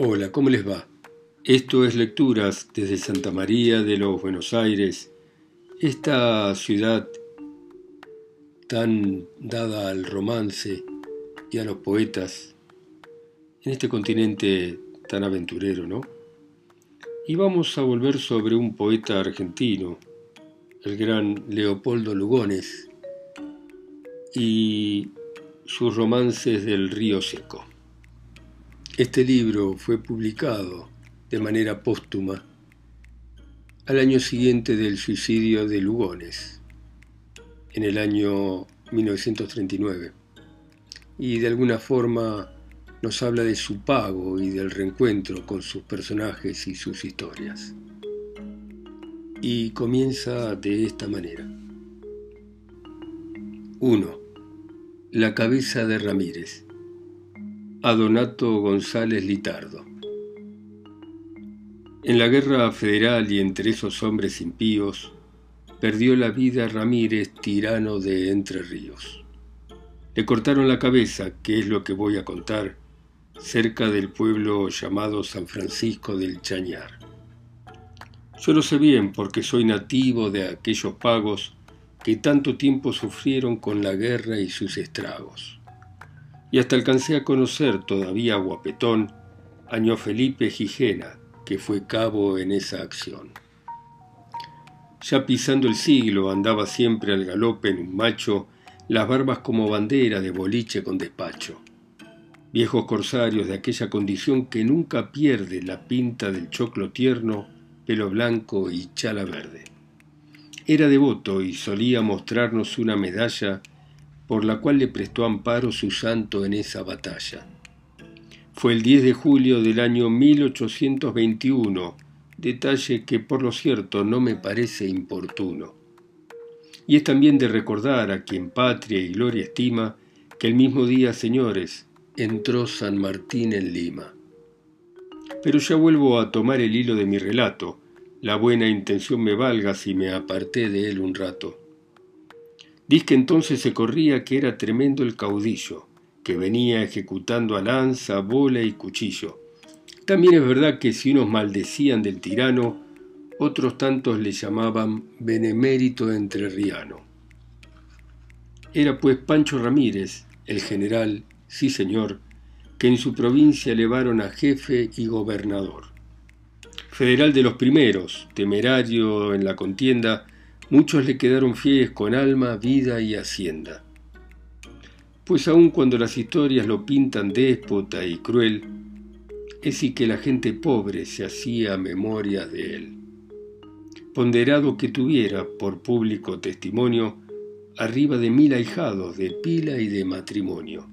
Hola, ¿cómo les va? Esto es Lecturas desde Santa María de los Buenos Aires, esta ciudad tan dada al romance y a los poetas, en este continente tan aventurero, ¿no? Y vamos a volver sobre un poeta argentino, el gran Leopoldo Lugones, y sus romances del río seco. Este libro fue publicado de manera póstuma al año siguiente del suicidio de Lugones, en el año 1939, y de alguna forma nos habla de su pago y del reencuentro con sus personajes y sus historias. Y comienza de esta manera. 1. La cabeza de Ramírez. A Donato González Litardo. En la guerra federal y entre esos hombres impíos, perdió la vida Ramírez, tirano de Entre Ríos. Le cortaron la cabeza, que es lo que voy a contar, cerca del pueblo llamado San Francisco del Chañar. Yo lo sé bien porque soy nativo de aquellos pagos que tanto tiempo sufrieron con la guerra y sus estragos. Y hasta alcancé a conocer todavía a Guapetón, año Felipe Gijena, que fue cabo en esa acción. Ya pisando el siglo andaba siempre al galope en un macho, las barbas como bandera de boliche con despacho viejos corsarios de aquella condición que nunca pierde la pinta del choclo tierno, pelo blanco y chala verde. Era devoto y solía mostrarnos una medalla por la cual le prestó amparo su santo en esa batalla. Fue el 10 de julio del año 1821, detalle que por lo cierto no me parece importuno. Y es también de recordar a quien patria y gloria estima que el mismo día, señores, entró San Martín en Lima. Pero ya vuelvo a tomar el hilo de mi relato. La buena intención me valga si me aparté de él un rato. Que entonces se corría que era tremendo el caudillo, que venía ejecutando a lanza, bola y cuchillo. También es verdad que si unos maldecían del tirano, otros tantos le llamaban benemérito entrerriano. Era pues Pancho Ramírez, el general sí señor, que en su provincia elevaron a jefe y gobernador. Federal de los primeros, temerario en la contienda, muchos le quedaron fieles con alma, vida y hacienda. Pues aun cuando las historias lo pintan déspota y cruel, es y que la gente pobre se hacía memoria de él. Ponderado que tuviera, por público testimonio, arriba de mil ahijados de pila y de matrimonio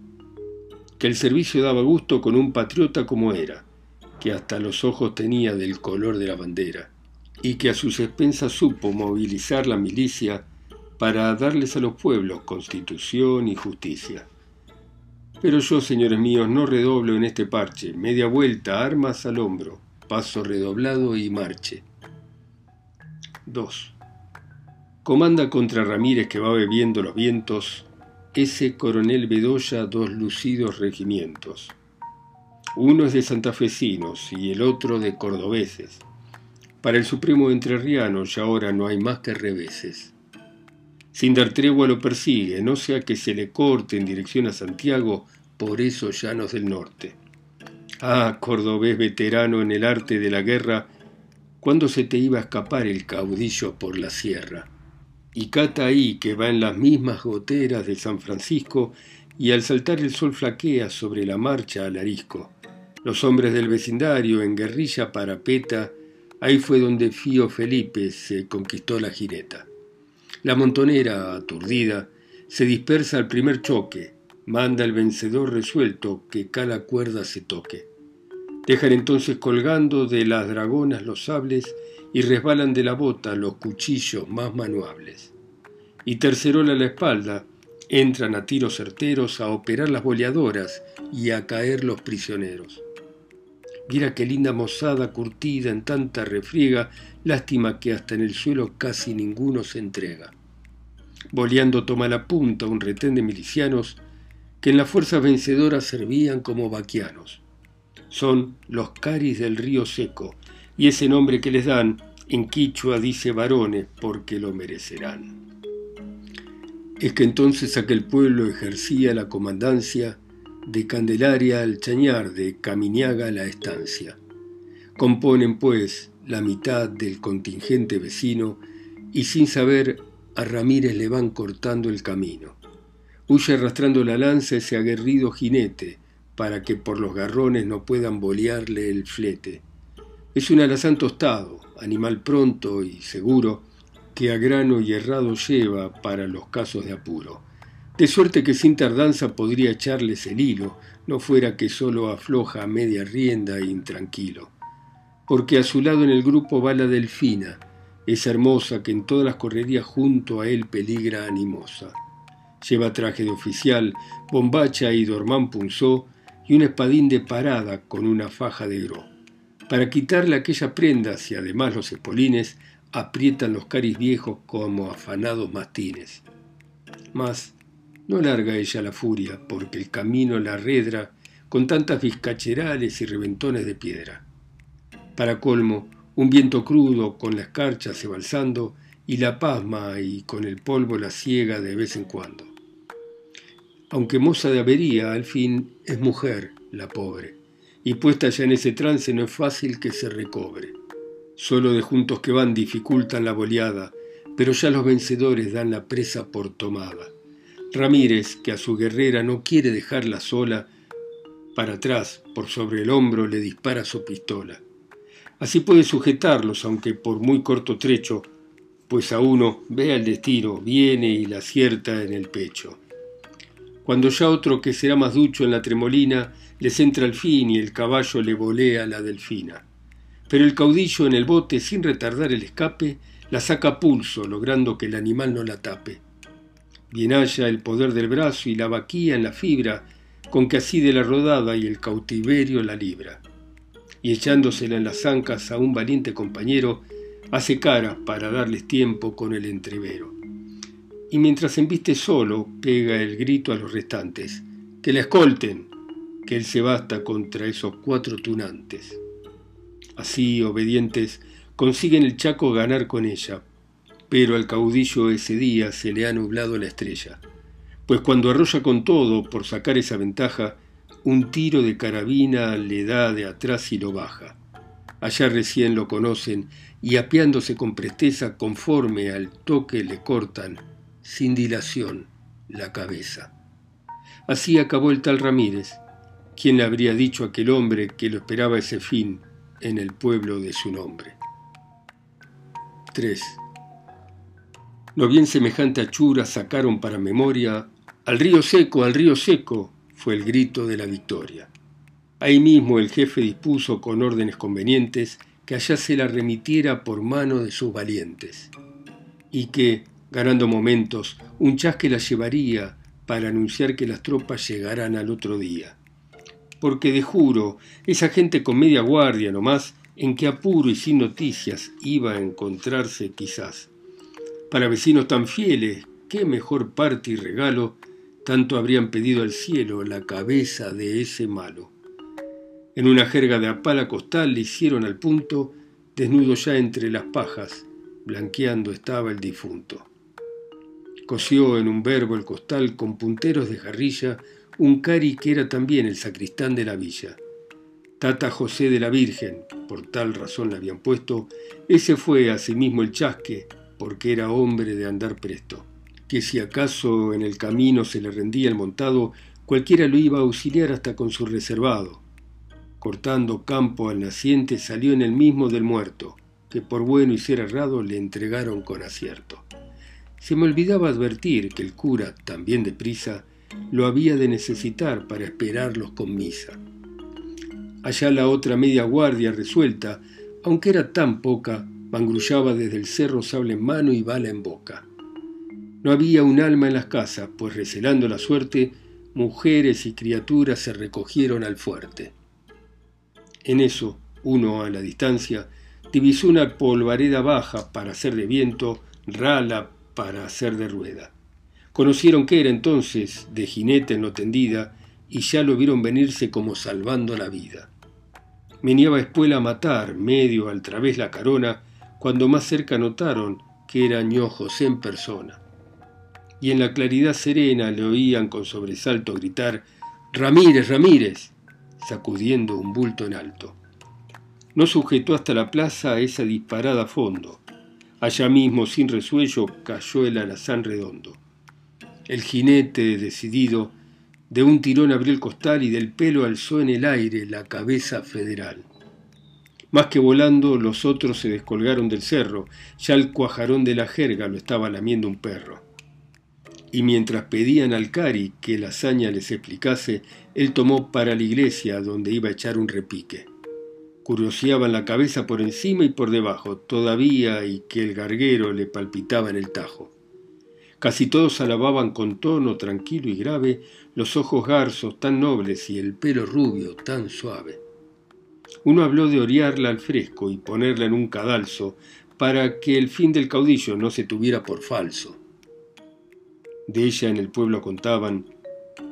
que el servicio daba gusto con un patriota como era, que hasta los ojos tenía del color de la bandera, y que a sus expensas supo movilizar la milicia para darles a los pueblos constitución y justicia. Pero yo, señores míos, no redoblo en este parche, media vuelta, armas al hombro, paso redoblado y marche. 2. Comanda contra Ramírez que va bebiendo los vientos ese coronel Bedoya dos lucidos regimientos. Uno es de santafesinos y el otro de cordobeses. Para el supremo entrerriano ya ahora no hay más que reveses. Sin dar tregua lo persigue, no sea que se le corte en dirección a Santiago por esos llanos del norte. Ah, cordobés veterano en el arte de la guerra, ¿cuándo se te iba a escapar el caudillo por la sierra? y ahí que va en las mismas goteras de San Francisco, y al saltar el sol flaquea sobre la marcha al arisco. Los hombres del vecindario en guerrilla parapeta, ahí fue donde Fío Felipe se conquistó la jineta. La montonera, aturdida, se dispersa al primer choque, manda el vencedor resuelto que cada cuerda se toque. Dejan entonces colgando de las dragonas los sables y resbalan de la bota los cuchillos más manuables. Y tercerola la espalda, entran a tiros certeros a operar las boleadoras y a caer los prisioneros. Mira qué linda mozada curtida en tanta refriega, lástima que hasta en el suelo casi ninguno se entrega. Boleando toma la punta un retén de milicianos que en las fuerzas vencedoras servían como vaquianos. Son los caris del río seco, y ese nombre que les dan en quichua dice varones porque lo merecerán. Es que entonces aquel pueblo ejercía la comandancia de Candelaria al Chañar, de Caminiaga a la estancia. Componen, pues, la mitad del contingente vecino y sin saber a Ramírez le van cortando el camino. Huye arrastrando la lanza ese aguerrido jinete para que por los garrones no puedan bolearle el flete. Es un alazán tostado, animal pronto y seguro, que a grano y errado lleva para los casos de apuro. De suerte que sin tardanza podría echarles el hilo, no fuera que solo afloja a media rienda e intranquilo. Porque a su lado en el grupo va la delfina, esa hermosa que en todas las correrías junto a él peligra animosa. Lleva traje de oficial, bombacha y dormán punzó, y un espadín de parada con una faja de gro. Para quitarle aquella prenda, y además los espolines, aprietan los caris viejos como afanados mastines. Mas no larga ella la furia, porque el camino la redra con tantas vizcacherales y reventones de piedra. Para colmo, un viento crudo con la escarcha se balsando y la pasma y con el polvo la ciega de vez en cuando. Aunque moza de avería, al fin es mujer, la pobre, y puesta ya en ese trance no es fácil que se recobre. Solo de juntos que van dificultan la boleada, pero ya los vencedores dan la presa por tomada. Ramírez, que a su guerrera no quiere dejarla sola, para atrás, por sobre el hombro, le dispara su pistola. Así puede sujetarlos, aunque por muy corto trecho, pues a uno vea el destino, viene y la acierta en el pecho. Cuando ya otro que será más ducho en la tremolina, les entra el fin y el caballo le volea la delfina. Pero el caudillo en el bote, sin retardar el escape, la saca a pulso, logrando que el animal no la tape. Bien haya el poder del brazo y la vaquía en la fibra, con que así de la rodada y el cautiverio la libra. Y echándosela en las ancas a un valiente compañero, hace cara para darles tiempo con el entrevero. Y mientras embiste solo, pega el grito a los restantes, que la escolten, que él se basta contra esos cuatro tunantes. Así, obedientes, consiguen el Chaco ganar con ella, pero al caudillo ese día se le ha nublado la estrella, pues cuando arrolla con todo por sacar esa ventaja, un tiro de carabina le da de atrás y lo baja. Allá recién lo conocen y apeándose con presteza conforme al toque le cortan, sin dilación, la cabeza. Así acabó el tal Ramírez. ¿Quién le habría dicho a aquel hombre que lo esperaba ese fin en el pueblo de su nombre? 3. No bien semejante achura sacaron para memoria al río seco, al río seco, fue el grito de la victoria. Ahí mismo el jefe dispuso con órdenes convenientes que allá se la remitiera por mano de sus valientes, y que, ganando momentos, un chasque la llevaría para anunciar que las tropas llegarán al otro día. Porque de juro, esa gente con media guardia nomás, en qué apuro y sin noticias iba a encontrarse quizás. Para vecinos tan fieles, qué mejor parte y regalo tanto habrían pedido al cielo la cabeza de ese malo. En una jerga de apala costal le hicieron al punto, desnudo ya entre las pajas, blanqueando estaba el difunto. Cosió en un verbo el costal con punteros de jarrilla un cari que era también el sacristán de la villa. Tata José de la Virgen, por tal razón le habían puesto, ese fue asimismo el chasque, porque era hombre de andar presto, que si acaso en el camino se le rendía el montado, cualquiera lo iba a auxiliar hasta con su reservado. Cortando campo al naciente salió en el mismo del muerto, que por bueno y ser errado le entregaron con acierto. Se me olvidaba advertir que el cura, también deprisa, lo había de necesitar para esperarlos con misa. Allá la otra media guardia resuelta, aunque era tan poca, Mangrullaba desde el cerro sable en mano y bala en boca. No había un alma en las casas, pues recelando la suerte, mujeres y criaturas se recogieron al fuerte. En eso, uno a la distancia, divisó una polvareda baja para hacer de viento, rala para hacer de rueda. Conocieron que era entonces de jinete en lo tendida y ya lo vieron venirse como salvando la vida. Meneaba espuela a matar, medio al través la carona, cuando más cerca notaron que era ño José en persona. Y en la claridad serena le oían con sobresalto gritar Ramírez, Ramírez, sacudiendo un bulto en alto. No sujetó hasta la plaza esa disparada a fondo. Allá mismo, sin resuello, cayó el alazán redondo. El jinete, decidido, de un tirón abrió el costal y del pelo alzó en el aire la cabeza federal. Más que volando, los otros se descolgaron del cerro, ya el cuajarón de la jerga lo estaba lamiendo un perro. Y mientras pedían al Cari que la hazaña les explicase, él tomó para la iglesia donde iba a echar un repique. Curioseaban la cabeza por encima y por debajo, todavía y que el garguero le palpitaba en el tajo. Casi todos alababan con tono tranquilo y grave los ojos garzos tan nobles y el pelo rubio tan suave. Uno habló de orearla al fresco y ponerla en un cadalso para que el fin del caudillo no se tuviera por falso. De ella en el pueblo contaban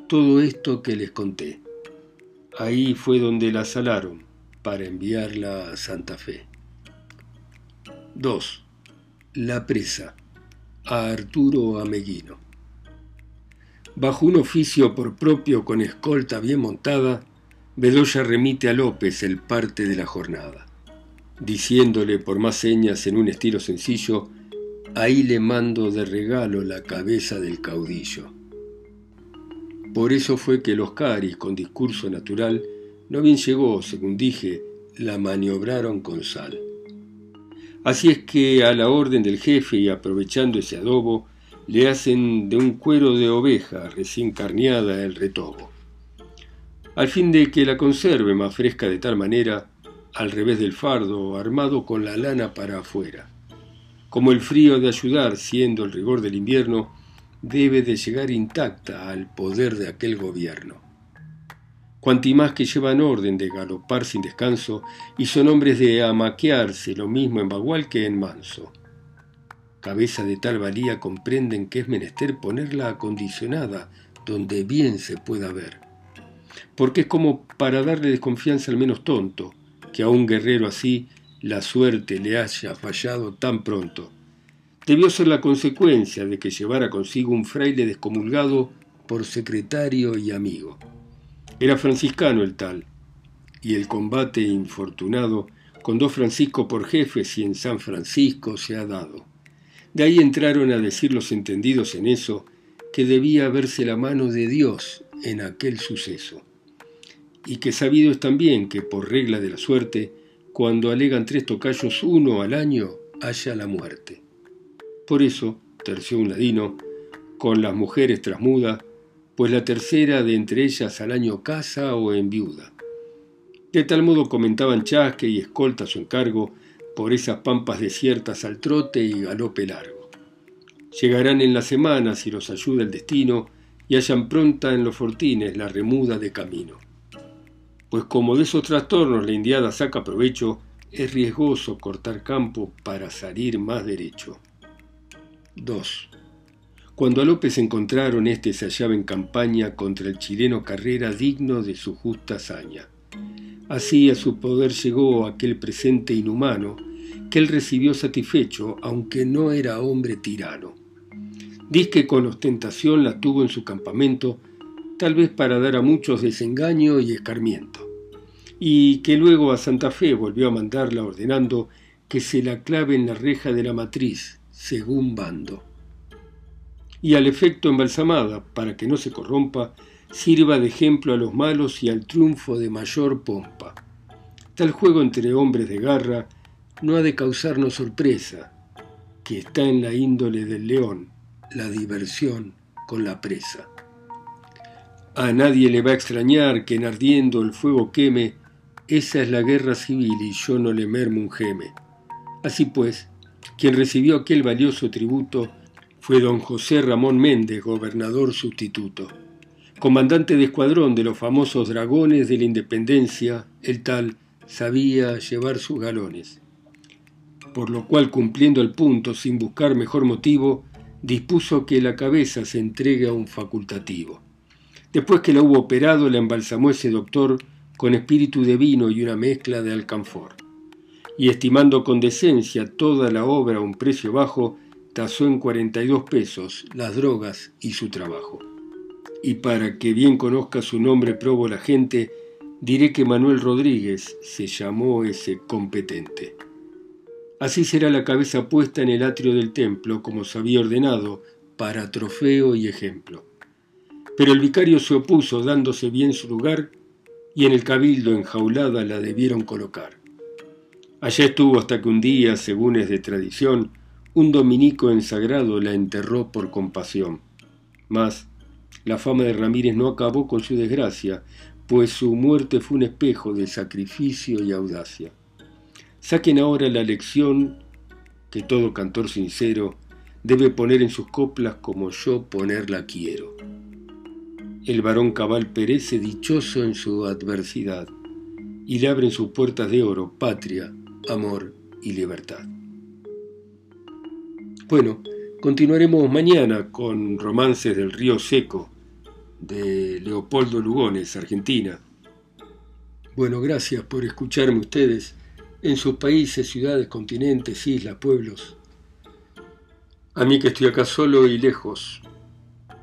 todo esto que les conté. Ahí fue donde la salaron para enviarla a Santa Fe. 2. La presa a Arturo Ameguino. Bajo un oficio por propio con escolta bien montada, Bedoya remite a López el parte de la jornada, diciéndole por más señas en un estilo sencillo, ahí le mando de regalo la cabeza del caudillo. Por eso fue que los caris, con discurso natural, no bien llegó, según dije, la maniobraron con sal. Así es que a la orden del jefe y aprovechando ese adobo, le hacen de un cuero de oveja recién carneada el retobo. Al fin de que la conserve más fresca de tal manera, al revés del fardo, armado con la lana para afuera. Como el frío de ayudar, siendo el rigor del invierno, debe de llegar intacta al poder de aquel gobierno cuanti más que llevan orden de galopar sin descanso y son hombres de amaquearse lo mismo en bagual que en manso. Cabeza de tal valía comprenden que es menester ponerla acondicionada donde bien se pueda ver. Porque es como para darle desconfianza al menos tonto, que a un guerrero así la suerte le haya fallado tan pronto. Debió ser la consecuencia de que llevara consigo un fraile descomulgado por secretario y amigo. Era franciscano el tal, y el combate infortunado con dos Francisco por jefes y en San Francisco se ha dado. De ahí entraron a decir los entendidos en eso que debía verse la mano de Dios en aquel suceso. Y que sabido es también que por regla de la suerte, cuando alegan tres tocayos uno al año, haya la muerte. Por eso, terció un ladino, con las mujeres trasmudas, pues la tercera de entre ellas al año casa o en viuda. De tal modo comentaban Chasque y Escolta su encargo por esas pampas desiertas al trote y galope largo. Llegarán en la semana si los ayuda el destino y hayan pronta en los fortines la remuda de camino. Pues como de esos trastornos la indiada saca provecho, es riesgoso cortar campo para salir más derecho. 2. Cuando a López encontraron, este se hallaba en campaña contra el chileno Carrera digno de su justa hazaña. Así a su poder llegó aquel presente inhumano que él recibió satisfecho, aunque no era hombre tirano. Diz que con ostentación la tuvo en su campamento, tal vez para dar a muchos desengaño y escarmiento, y que luego a Santa Fe volvió a mandarla ordenando que se la clave en la reja de la matriz, según bando y al efecto embalsamada, para que no se corrompa, sirva de ejemplo a los malos y al triunfo de mayor pompa. Tal juego entre hombres de garra no ha de causarnos sorpresa, que está en la índole del león, la diversión con la presa. A nadie le va a extrañar que en ardiendo el fuego queme, esa es la guerra civil y yo no le mermo un geme. Así pues, quien recibió aquel valioso tributo fue don José Ramón Méndez, gobernador sustituto. Comandante de escuadrón de los famosos dragones de la independencia, el tal sabía llevar sus galones. Por lo cual, cumpliendo el punto sin buscar mejor motivo, dispuso que la cabeza se entregue a un facultativo. Después que la hubo operado, la embalsamó ese doctor con espíritu de vino y una mezcla de alcanfor. Y estimando con decencia toda la obra a un precio bajo, tasó en 42 pesos las drogas y su trabajo. Y para que bien conozca su nombre probo la gente, diré que Manuel Rodríguez se llamó ese competente. Así será la cabeza puesta en el atrio del templo, como se había ordenado, para trofeo y ejemplo. Pero el vicario se opuso, dándose bien su lugar, y en el cabildo enjaulada la debieron colocar. Allá estuvo hasta que un día, según es de tradición, un dominico ensagrado la enterró por compasión. Mas la fama de Ramírez no acabó con su desgracia, pues su muerte fue un espejo de sacrificio y audacia. Saquen ahora la lección que todo cantor sincero debe poner en sus coplas como yo ponerla quiero. El varón cabal perece dichoso en su adversidad y le abren sus puertas de oro patria, amor y libertad. Bueno, continuaremos mañana con Romances del Río Seco de Leopoldo Lugones, Argentina. Bueno, gracias por escucharme ustedes en sus países, ciudades, continentes, islas, pueblos. A mí que estoy acá solo y lejos,